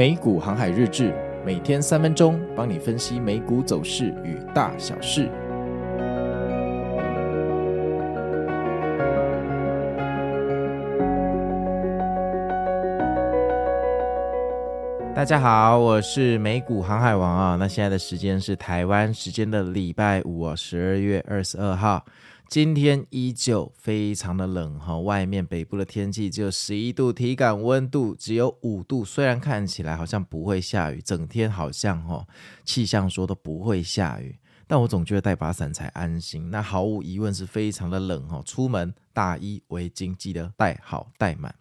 美股航海日志，每天三分钟，帮你分析美股走势与大小事。大家好，我是美股航海王啊。那现在的时间是台湾时间的礼拜五，十二月二十二号。今天依旧非常的冷哈，外面北部的天气只有十一度，体感温度只有五度。虽然看起来好像不会下雨，整天好像哈气象说都不会下雨，但我总觉得带把伞才安心。那毫无疑问是非常的冷哈，出门大衣围巾记得带好带满。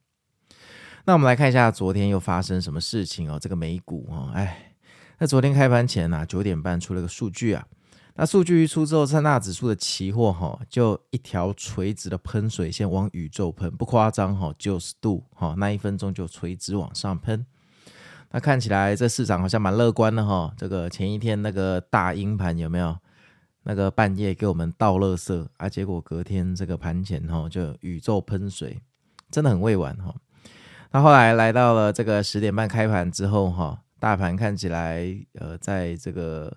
那我们来看一下昨天又发生什么事情哦，这个美股哦，哎，那昨天开盘前啊，九点半出了个数据啊。那数据一出之后，三大指数的期货哈，就一条垂直的喷水线往宇宙喷，不夸张哈，九十度哈，那一分钟就垂直往上喷。那看起来这市场好像蛮乐观的哈。这个前一天那个大阴盘有没有？那个半夜给我们倒垃圾啊，结果隔天这个盘前哈就宇宙喷水，真的很未完哈。那后来来到了这个十点半开盘之后哈，大盘看起来呃，在这个。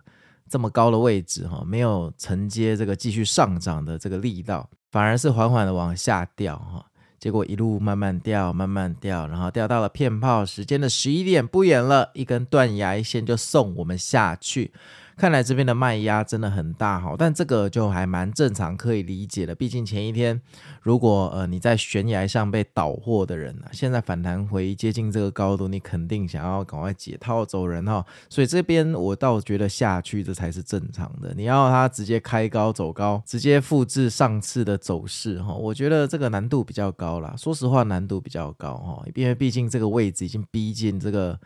这么高的位置哈，没有承接这个继续上涨的这个力道，反而是缓缓的往下掉哈，结果一路慢慢掉，慢慢掉，然后掉到了骗炮时间的十一点，不远了，一根断崖线就送我们下去。看来这边的卖压真的很大哈，但这个就还蛮正常，可以理解的。毕竟前一天，如果呃你在悬崖上被倒货的人啊，现在反弹回接近这个高度，你肯定想要赶快解套走人哈。所以这边我倒觉得下去这才是正常的。你要它直接开高走高，直接复制上次的走势哈，我觉得这个难度比较高啦。说实话，难度比较高哈，因为毕竟这个位置已经逼近这个。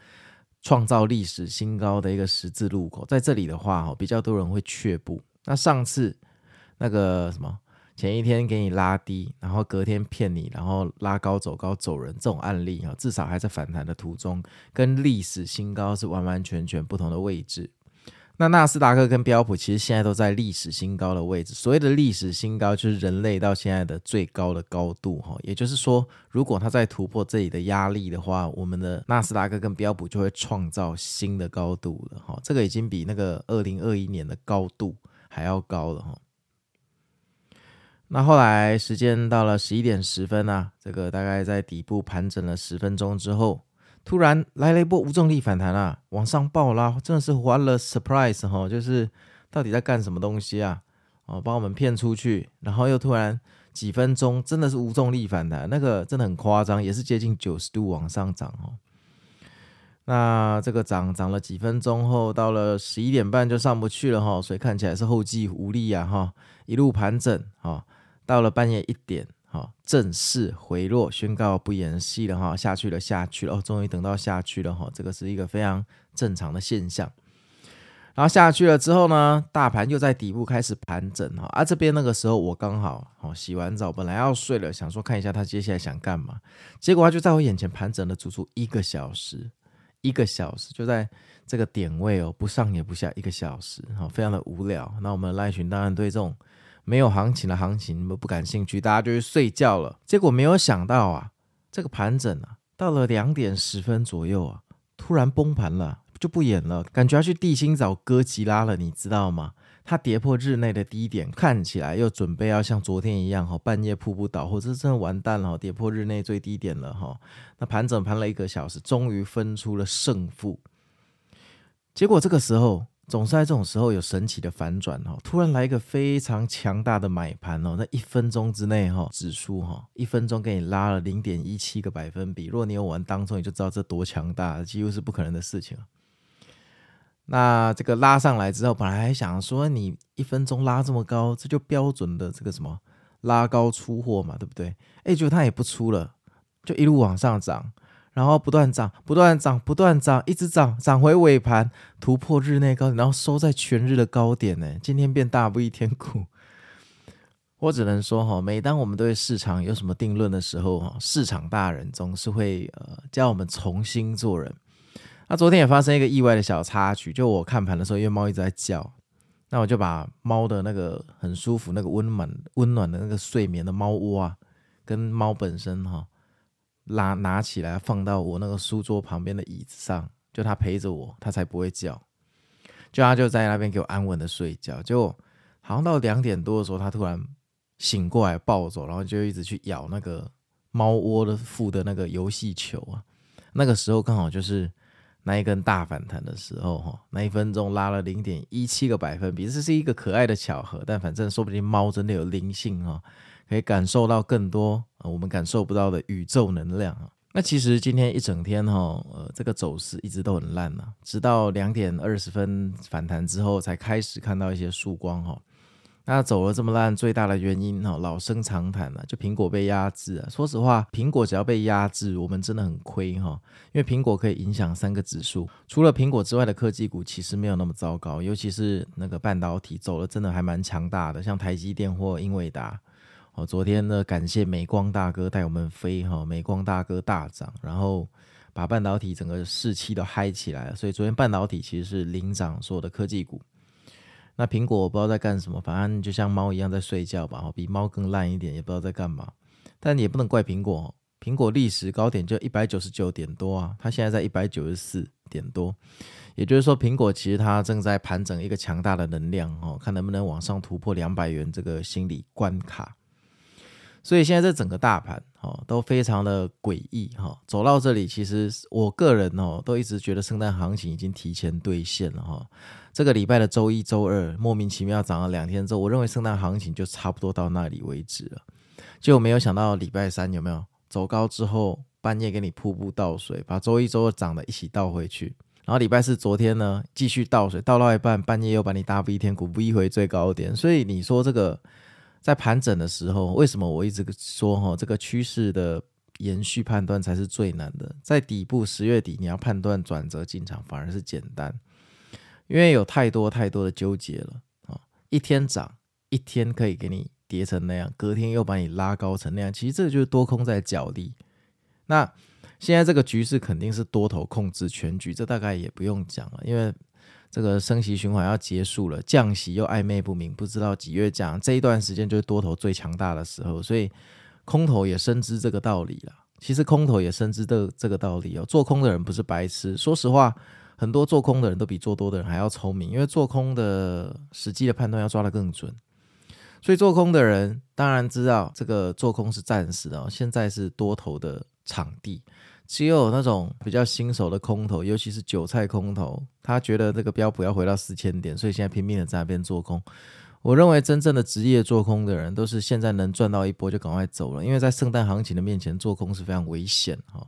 创造历史新高的一个十字路口，在这里的话，哦比较多人会却步。那上次那个什么，前一天给你拉低，然后隔天骗你，然后拉高走高走人，这种案例至少还在反弹的途中，跟历史新高是完完全全不同的位置。那纳斯达克跟标普其实现在都在历史新高的位置。所谓的历史新高，就是人类到现在的最高的高度哈。也就是说，如果它再突破这里的压力的话，我们的纳斯达克跟标普就会创造新的高度了哈。这个已经比那个二零二一年的高度还要高了哈。那后来时间到了十一点十分啊，这个大概在底部盘整了十分钟之后。突然来了一波无重力反弹啊，往上暴拉，真的是 what a surprise 哈！就是到底在干什么东西啊？哦，把我们骗出去，然后又突然几分钟真的是无重力反弹，那个真的很夸张，也是接近九十度往上涨哦。那这个涨涨了几分钟后，到了十一点半就上不去了哈，所以看起来是后继无力啊哈，一路盘整哈，到了半夜一点。正式回落，宣告不演戏了哈，下去了，下去了哦，终于等到下去了哈，这个是一个非常正常的现象。然后下去了之后呢，大盘又在底部开始盘整哈，啊这边那个时候我刚好哦洗完澡，本来要睡了，想说看一下他接下来想干嘛，结果他就在我眼前盘整了足足一个小时，一个小时就在这个点位哦，不上也不下，一个小时哈，非常的无聊。那我们赖群当然对这种。没有行情的行情，你们不感兴趣，大家就去睡觉了。结果没有想到啊，这个盘整啊，到了两点十分左右啊，突然崩盘了，就不演了，感觉要去地心找哥吉拉了，你知道吗？它跌破日内的低点，看起来又准备要像昨天一样哈，半夜瀑布倒，或者真的完蛋了，跌破日内最低点了哈。那盘整盘了一个小时，终于分出了胜负。结果这个时候。总是在这种时候有神奇的反转哦，突然来一个非常强大的买盘哦，那一分钟之内哈，指数哈，一分钟给你拉了零点一七个百分比。如果你有玩当中，你就知道这多强大，几乎是不可能的事情。那这个拉上来之后，本来还想说你一分钟拉这么高，这就标准的这个什么拉高出货嘛，对不对？哎，结果它也不出了，就一路往上涨。然后不断涨，不断涨，不断涨，一直涨，涨回尾盘突破日内高点，然后收在全日的高点呢。今天变大不一天苦。我只能说哈，每当我们对市场有什么定论的时候哈，市场大人总是会呃教我们重新做人。那昨天也发生一个意外的小插曲，就我看盘的时候，因为猫一直在叫，那我就把猫的那个很舒服、那个温暖、温暖的那个睡眠的猫窝啊，跟猫本身哈。拉拿起来放到我那个书桌旁边的椅子上，就他陪着我，他才不会叫。就他就在那边给我安稳的睡觉。结果好像到两点多的时候，他突然醒过来抱走，然后就一直去咬那个猫窝的附的那个游戏球啊。那个时候刚好就是那一根大反弹的时候哈，那一分钟拉了零点一七个百分比，这是一个可爱的巧合。但反正说不定猫真的有灵性哈，可以感受到更多我们感受不到的宇宙能量啊。那其实今天一整天哈，呃，这个走势一直都很烂呐，直到两点二十分反弹之后，才开始看到一些曙光哈。那走了这么烂，最大的原因哈，老生常谈了，就苹果被压制啊。说实话，苹果只要被压制，我们真的很亏哈。因为苹果可以影响三个指数，除了苹果之外的科技股其实没有那么糟糕，尤其是那个半导体走了真的还蛮强大的，像台积电或英伟达。哦，昨天呢，感谢美光大哥带我们飞哈，美光大哥大涨，然后把半导体整个士气都嗨起来了，所以昨天半导体其实是领涨所有的科技股。那苹果我不知道在干什么，反正就像猫一样在睡觉吧，比猫更烂一点，也不知道在干嘛。但也不能怪苹果，苹果历史高点就一百九十九点多啊，它现在在一百九十四点多，也就是说，苹果其实它正在盘整一个强大的能量哦，看能不能往上突破两百元这个心理关卡。所以现在这整个大盘哦都非常的诡异哈，走到这里，其实我个人哦都一直觉得圣诞行情已经提前兑现了哈。这个礼拜的周一、周二莫名其妙涨了两天之后，我认为圣诞行情就差不多到那里为止了。就没有想到礼拜三有没有走高之后，半夜给你瀑布倒水，把周一、周二涨的一起倒回去。然后礼拜四昨天呢，继续倒水，倒到一半，半夜又把你大 V 天股逼回最高点。所以你说这个在盘整的时候，为什么我一直说哈，这个趋势的延续判断才是最难的？在底部十月底你要判断转折进场，反而是简单。因为有太多太多的纠结了啊！一天涨，一天可以给你跌成那样，隔天又把你拉高成那样，其实这就是多空在角力。那现在这个局势肯定是多头控制全局，这大概也不用讲了，因为这个升息循环要结束了，降息又暧昧不明，不知道几月降，这一段时间就是多头最强大的时候，所以空头也深知这个道理了。其实空头也深知这这个道理哦，做空的人不是白痴，说实话。很多做空的人都比做多的人还要聪明，因为做空的实际的判断要抓得更准，所以做空的人当然知道这个做空是暂时的，现在是多头的场地，只有那种比较新手的空头，尤其是韭菜空头，他觉得这个标普要回到四千点，所以现在拼命的在那边做空。我认为真正的职业做空的人都是现在能赚到一波就赶快走了，因为在圣诞行情的面前做空是非常危险哈。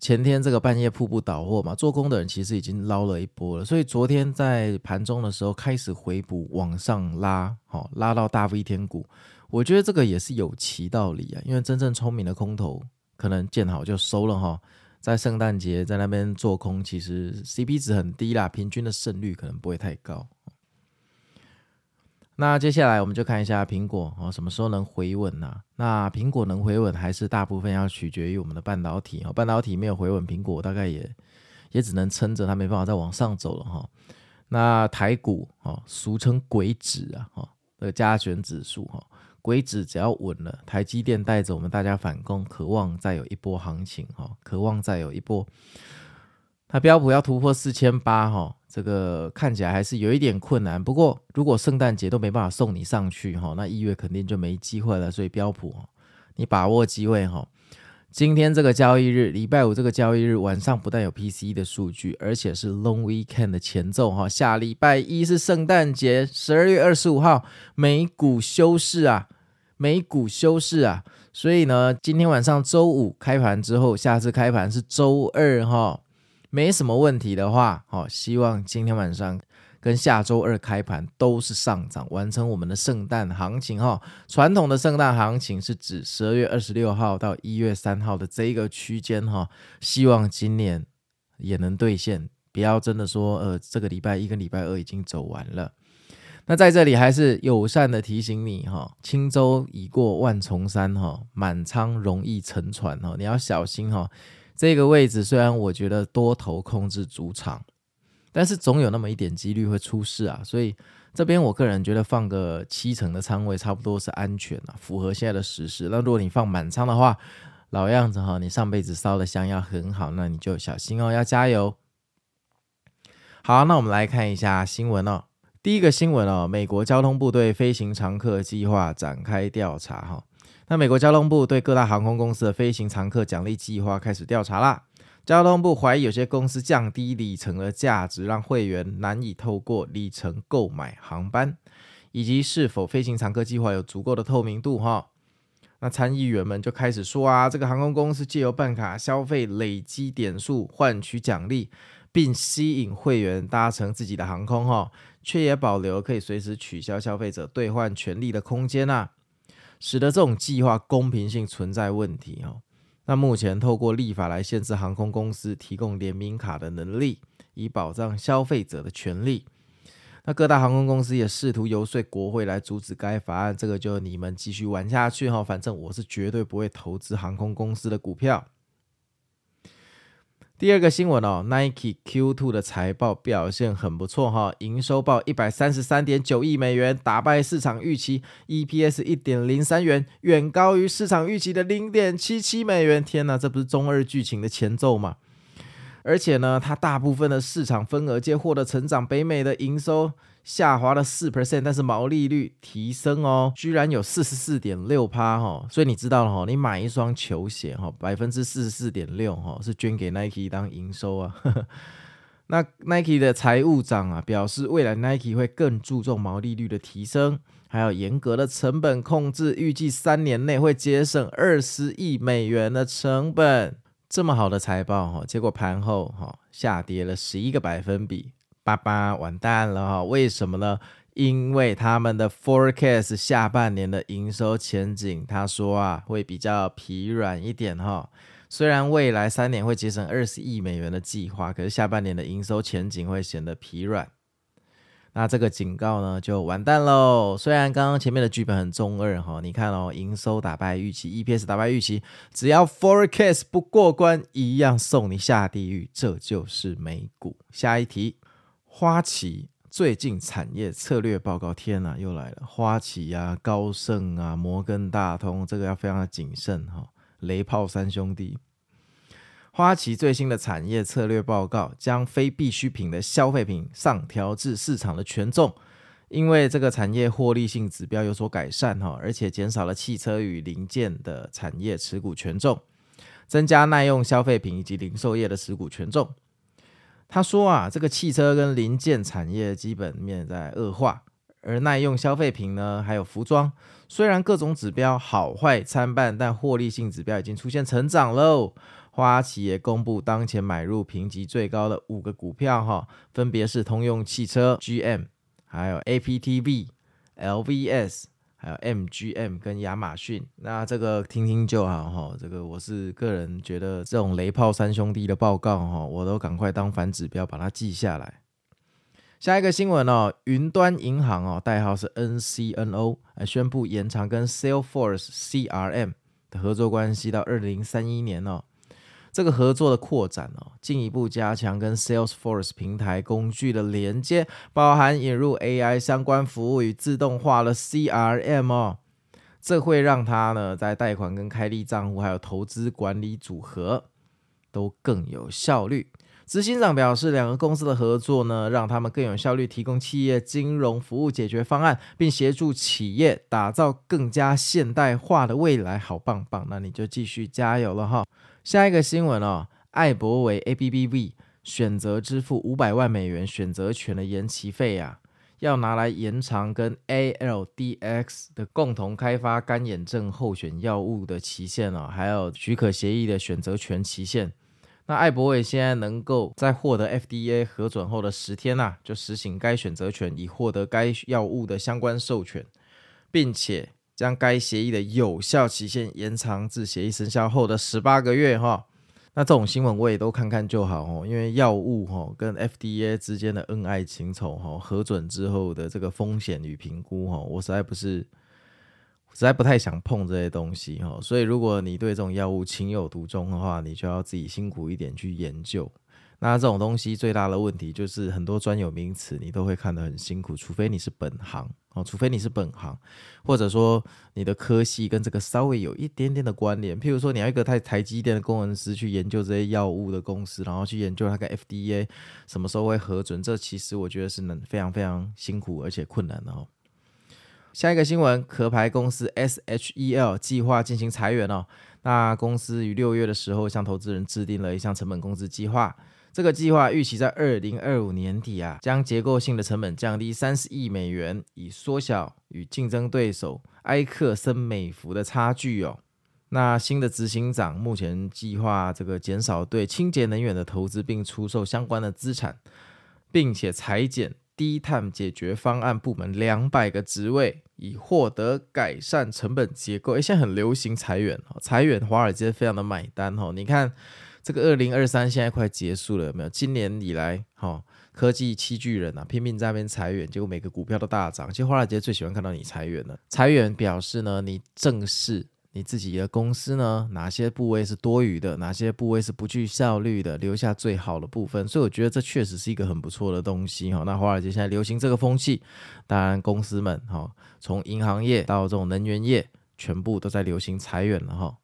前天这个半夜瀑布倒货嘛，做空的人其实已经捞了一波了，所以昨天在盘中的时候开始回补往上拉，好拉到大 V 天股，我觉得这个也是有其道理啊，因为真正聪明的空头可能见好就收了哈，在圣诞节在那边做空，其实 CP 值很低啦，平均的胜率可能不会太高。那接下来我们就看一下苹果哦，什么时候能回稳呢？那苹果能回稳，还是大部分要取决于我们的半导体哦。半导体没有回稳，苹果大概也也只能撑着，它没办法再往上走了哈。那台股哦，俗称鬼指啊，哈，这个加权指数哈，鬼子只要稳了，台积电带着我们大家反攻，渴望再有一波行情哈，渴望再有一波。它标普要突破四千八哈。这个看起来还是有一点困难，不过如果圣诞节都没办法送你上去哈，那一月肯定就没机会了。所以标普，你把握机会哈。今天这个交易日，礼拜五这个交易日晚上不但有 PCE 的数据，而且是 Long Weekend 的前奏哈。下礼拜一是圣诞节，十二月二十五号美股休市啊，美股休市啊。所以呢，今天晚上周五开盘之后，下次开盘是周二哈。没什么问题的话，好，希望今天晚上跟下周二开盘都是上涨，完成我们的圣诞行情哈。传统的圣诞行情是指十二月二十六号到一月三号的这一个区间哈，希望今年也能兑现，不要真的说呃这个礼拜一跟礼拜二已经走完了。那在这里还是友善的提醒你哈，轻舟已过万重山哈，满仓容易沉船哈，你要小心哈。这个位置虽然我觉得多头控制主场，但是总有那么一点几率会出事啊，所以这边我个人觉得放个七成的仓位差不多是安全啊，符合现在的时势。那如果你放满仓的话，老样子哈，你上辈子烧的香要很好，那你就小心哦，要加油。好，那我们来看一下新闻哦。第一个新闻哦，美国交通部对飞行常客计划展开调查哈。那美国交通部对各大航空公司的飞行常客奖励计划开始调查啦。交通部怀疑有些公司降低里程的价值，让会员难以透过里程购买航班，以及是否飞行常客计划有足够的透明度哈。那参议员们就开始说啊，这个航空公司借由办卡消费累积点数换取奖励，并吸引会员搭乘自己的航空哈。却也保留可以随时取消消费者兑换权利的空间呐，使得这种计划公平性存在问题哦。那目前透过立法来限制航空公司提供联名卡的能力，以保障消费者的权利。那各大航空公司也试图游说国会来阻止该法案，这个就你们继续玩下去哈，反正我是绝对不会投资航空公司的股票。第二个新闻哦，Nike Q2 的财报表现很不错哈，营收报一百三十三点九亿美元，打败市场预期，EPS 一点零三元，远高于市场预期的零点七七美元。天哪，这不是中二剧情的前奏吗？而且呢，它大部分的市场份额皆获得成长，北美的营收。下滑了四 percent，但是毛利率提升哦，居然有四十四点六趴哈，所以你知道了哈，你买一双球鞋哈，百分之四十四点六哈是捐给 Nike 当营收啊。那 Nike 的财务长啊表示，未来 Nike 会更注重毛利率的提升，还有严格的成本控制，预计三年内会节省二十亿美元的成本。这么好的财报哈，结果盘后哈下跌了十一个百分比。爸爸完蛋了哈，为什么呢？因为他们的 forecast 下半年的营收前景，他说啊会比较疲软一点哈。虽然未来三年会节省二十亿美元的计划，可是下半年的营收前景会显得疲软。那这个警告呢就完蛋喽。虽然刚刚前面的剧本很中二哈，你看哦，营收打败预期，EPS 打败预期，只要 forecast 不过关，一样送你下地狱。这就是美股。下一题。花旗最近产业策略报告，天哪，又来了！花旗啊，高盛啊，摩根大通，这个要非常的谨慎哈。雷炮三兄弟，花旗最新的产业策略报告将非必需品的消费品上调至市场的权重，因为这个产业获利性指标有所改善哈，而且减少了汽车与零件的产业持股权重，增加耐用消费品以及零售业的持股权重。他说啊，这个汽车跟零件产业基本面在恶化，而耐用消费品呢，还有服装，虽然各种指标好坏参半，但获利性指标已经出现成长喽。花旗也公布当前买入评级最高的五个股票哈，分别是通用汽车、GM，还有 APTV、LVS。还有 MGM 跟亚马逊，那这个听听就好哈。这个我是个人觉得，这种雷炮三兄弟的报告哈，我都赶快当反指标把它记下来。下一个新闻哦，云端银行哦，代号是 NCNO，宣布延长跟 Salesforce CRM 的合作关系到二零三一年哦。这个合作的扩展哦，进一步加强跟 Salesforce 平台工具的连接，包含引入 AI 相关服务与自动化的 CRM 哦，这会让他呢在贷款跟开立账户还有投资管理组合都更有效率。执行长表示，两个公司的合作呢，让他们更有效率提供企业金融服务解决方案，并协助企业打造更加现代化的未来。好棒棒，那你就继续加油了哈。下一个新闻哦，艾伯维 ABBV 选择支付五百万美元选择权的延期费、啊，要拿来延长跟 ALDX 的共同开发干眼症候选药物的期限哦，还有许可协议的选择权期限。那艾伯维现在能够在获得 FDA 核准后的十天呐、啊，就实行该选择权，以获得该药物的相关授权，并且。将该协议的有效期限延长至协议生效后的十八个月哈，那这种新闻我也都看看就好哦，因为药物哈跟 FDA 之间的恩爱情仇哈，核准之后的这个风险与评估哈，我实在不是实在不太想碰这些东西哈，所以如果你对这种药物情有独钟的话，你就要自己辛苦一点去研究。那这种东西最大的问题就是很多专有名词你都会看得很辛苦，除非你是本行哦，除非你是本行，或者说你的科系跟这个稍微有一点点的关联。譬如说，你要一个台台积电的工程师去研究这些药物的公司，然后去研究它跟 FDA 什么时候会核准，这其实我觉得是能非常非常辛苦而且困难的哦。下一个新闻，壳牌公司 SHEL 计划进行裁员哦。那公司于六月的时候向投资人制定了一项成本控制计划。这个计划预期在二零二五年底啊，将结构性的成本降低三十亿美元，以缩小与竞争对手埃克森美孚的差距哦。那新的执行长目前计划这个减少对清洁能源的投资，并出售相关的资产，并且裁减低碳解决方案部门两百个职位，以获得改善成本结构。诶，现在很流行裁员哦，裁员华尔街非常的买单哦。你看。这个二零二三现在快结束了，有没有？今年以来，哈、科技七巨人啊，拼命在那边裁员，结果每个股票都大涨。其实华尔街最喜欢看到你裁员了。裁员表示呢，你正视你自己的公司呢，哪些部位是多余的，哪些部位是不具效率的，留下最好的部分。所以我觉得这确实是一个很不错的东西哈、那华尔街现在流行这个风气，当然公司们哈、从银行业到这种能源业，全部都在流行裁员了哈。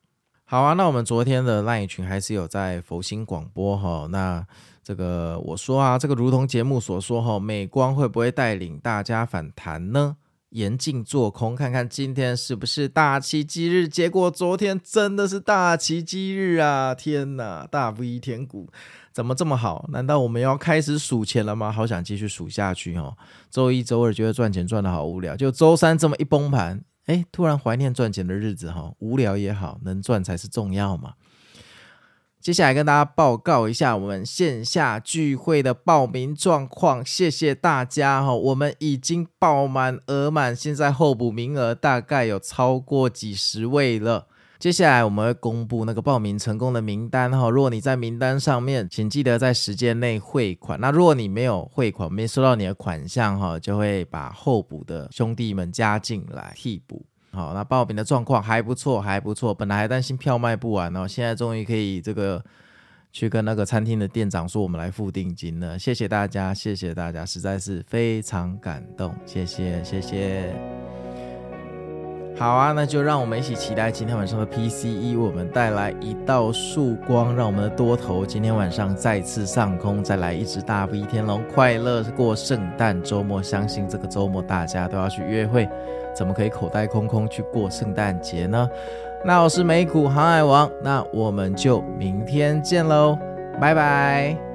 好啊，那我们昨天的 LINE 群还是有在佛心广播哈。那这个我说啊，这个如同节目所说哈，美光会不会带领大家反弹呢？严禁做空，看看今天是不是大奇迹日。结果昨天真的是大奇迹日啊！天哪，大 V 天股怎么这么好？难道我们要开始数钱了吗？好想继续数下去哦。周一、周二觉得赚钱赚得好无聊，就周三这么一崩盘。哎，突然怀念赚钱的日子哈，无聊也好，能赚才是重要嘛。接下来跟大家报告一下我们线下聚会的报名状况，谢谢大家哈，我们已经报满额满，现在候补名额大概有超过几十位了。接下来我们会公布那个报名成功的名单哈，如果你在名单上面，请记得在时间内汇款。那如果你没有汇款，没收到你的款项哈，就会把候补的兄弟们加进来替补。好，那报名的状况还不错，还不错。本来还担心票卖不完哦，现在终于可以这个去跟那个餐厅的店长说我们来付定金了。谢谢大家，谢谢大家，实在是非常感动，谢谢，谢谢。好啊，那就让我们一起期待今天晚上的 PCE 为我们带来一道曙光，让我们的多头今天晚上再次上空，再来一只大 V 天龙，快乐过圣诞周末。相信这个周末大家都要去约会，怎么可以口袋空空去过圣诞节呢？那我是美股航海王，那我们就明天见喽，拜拜。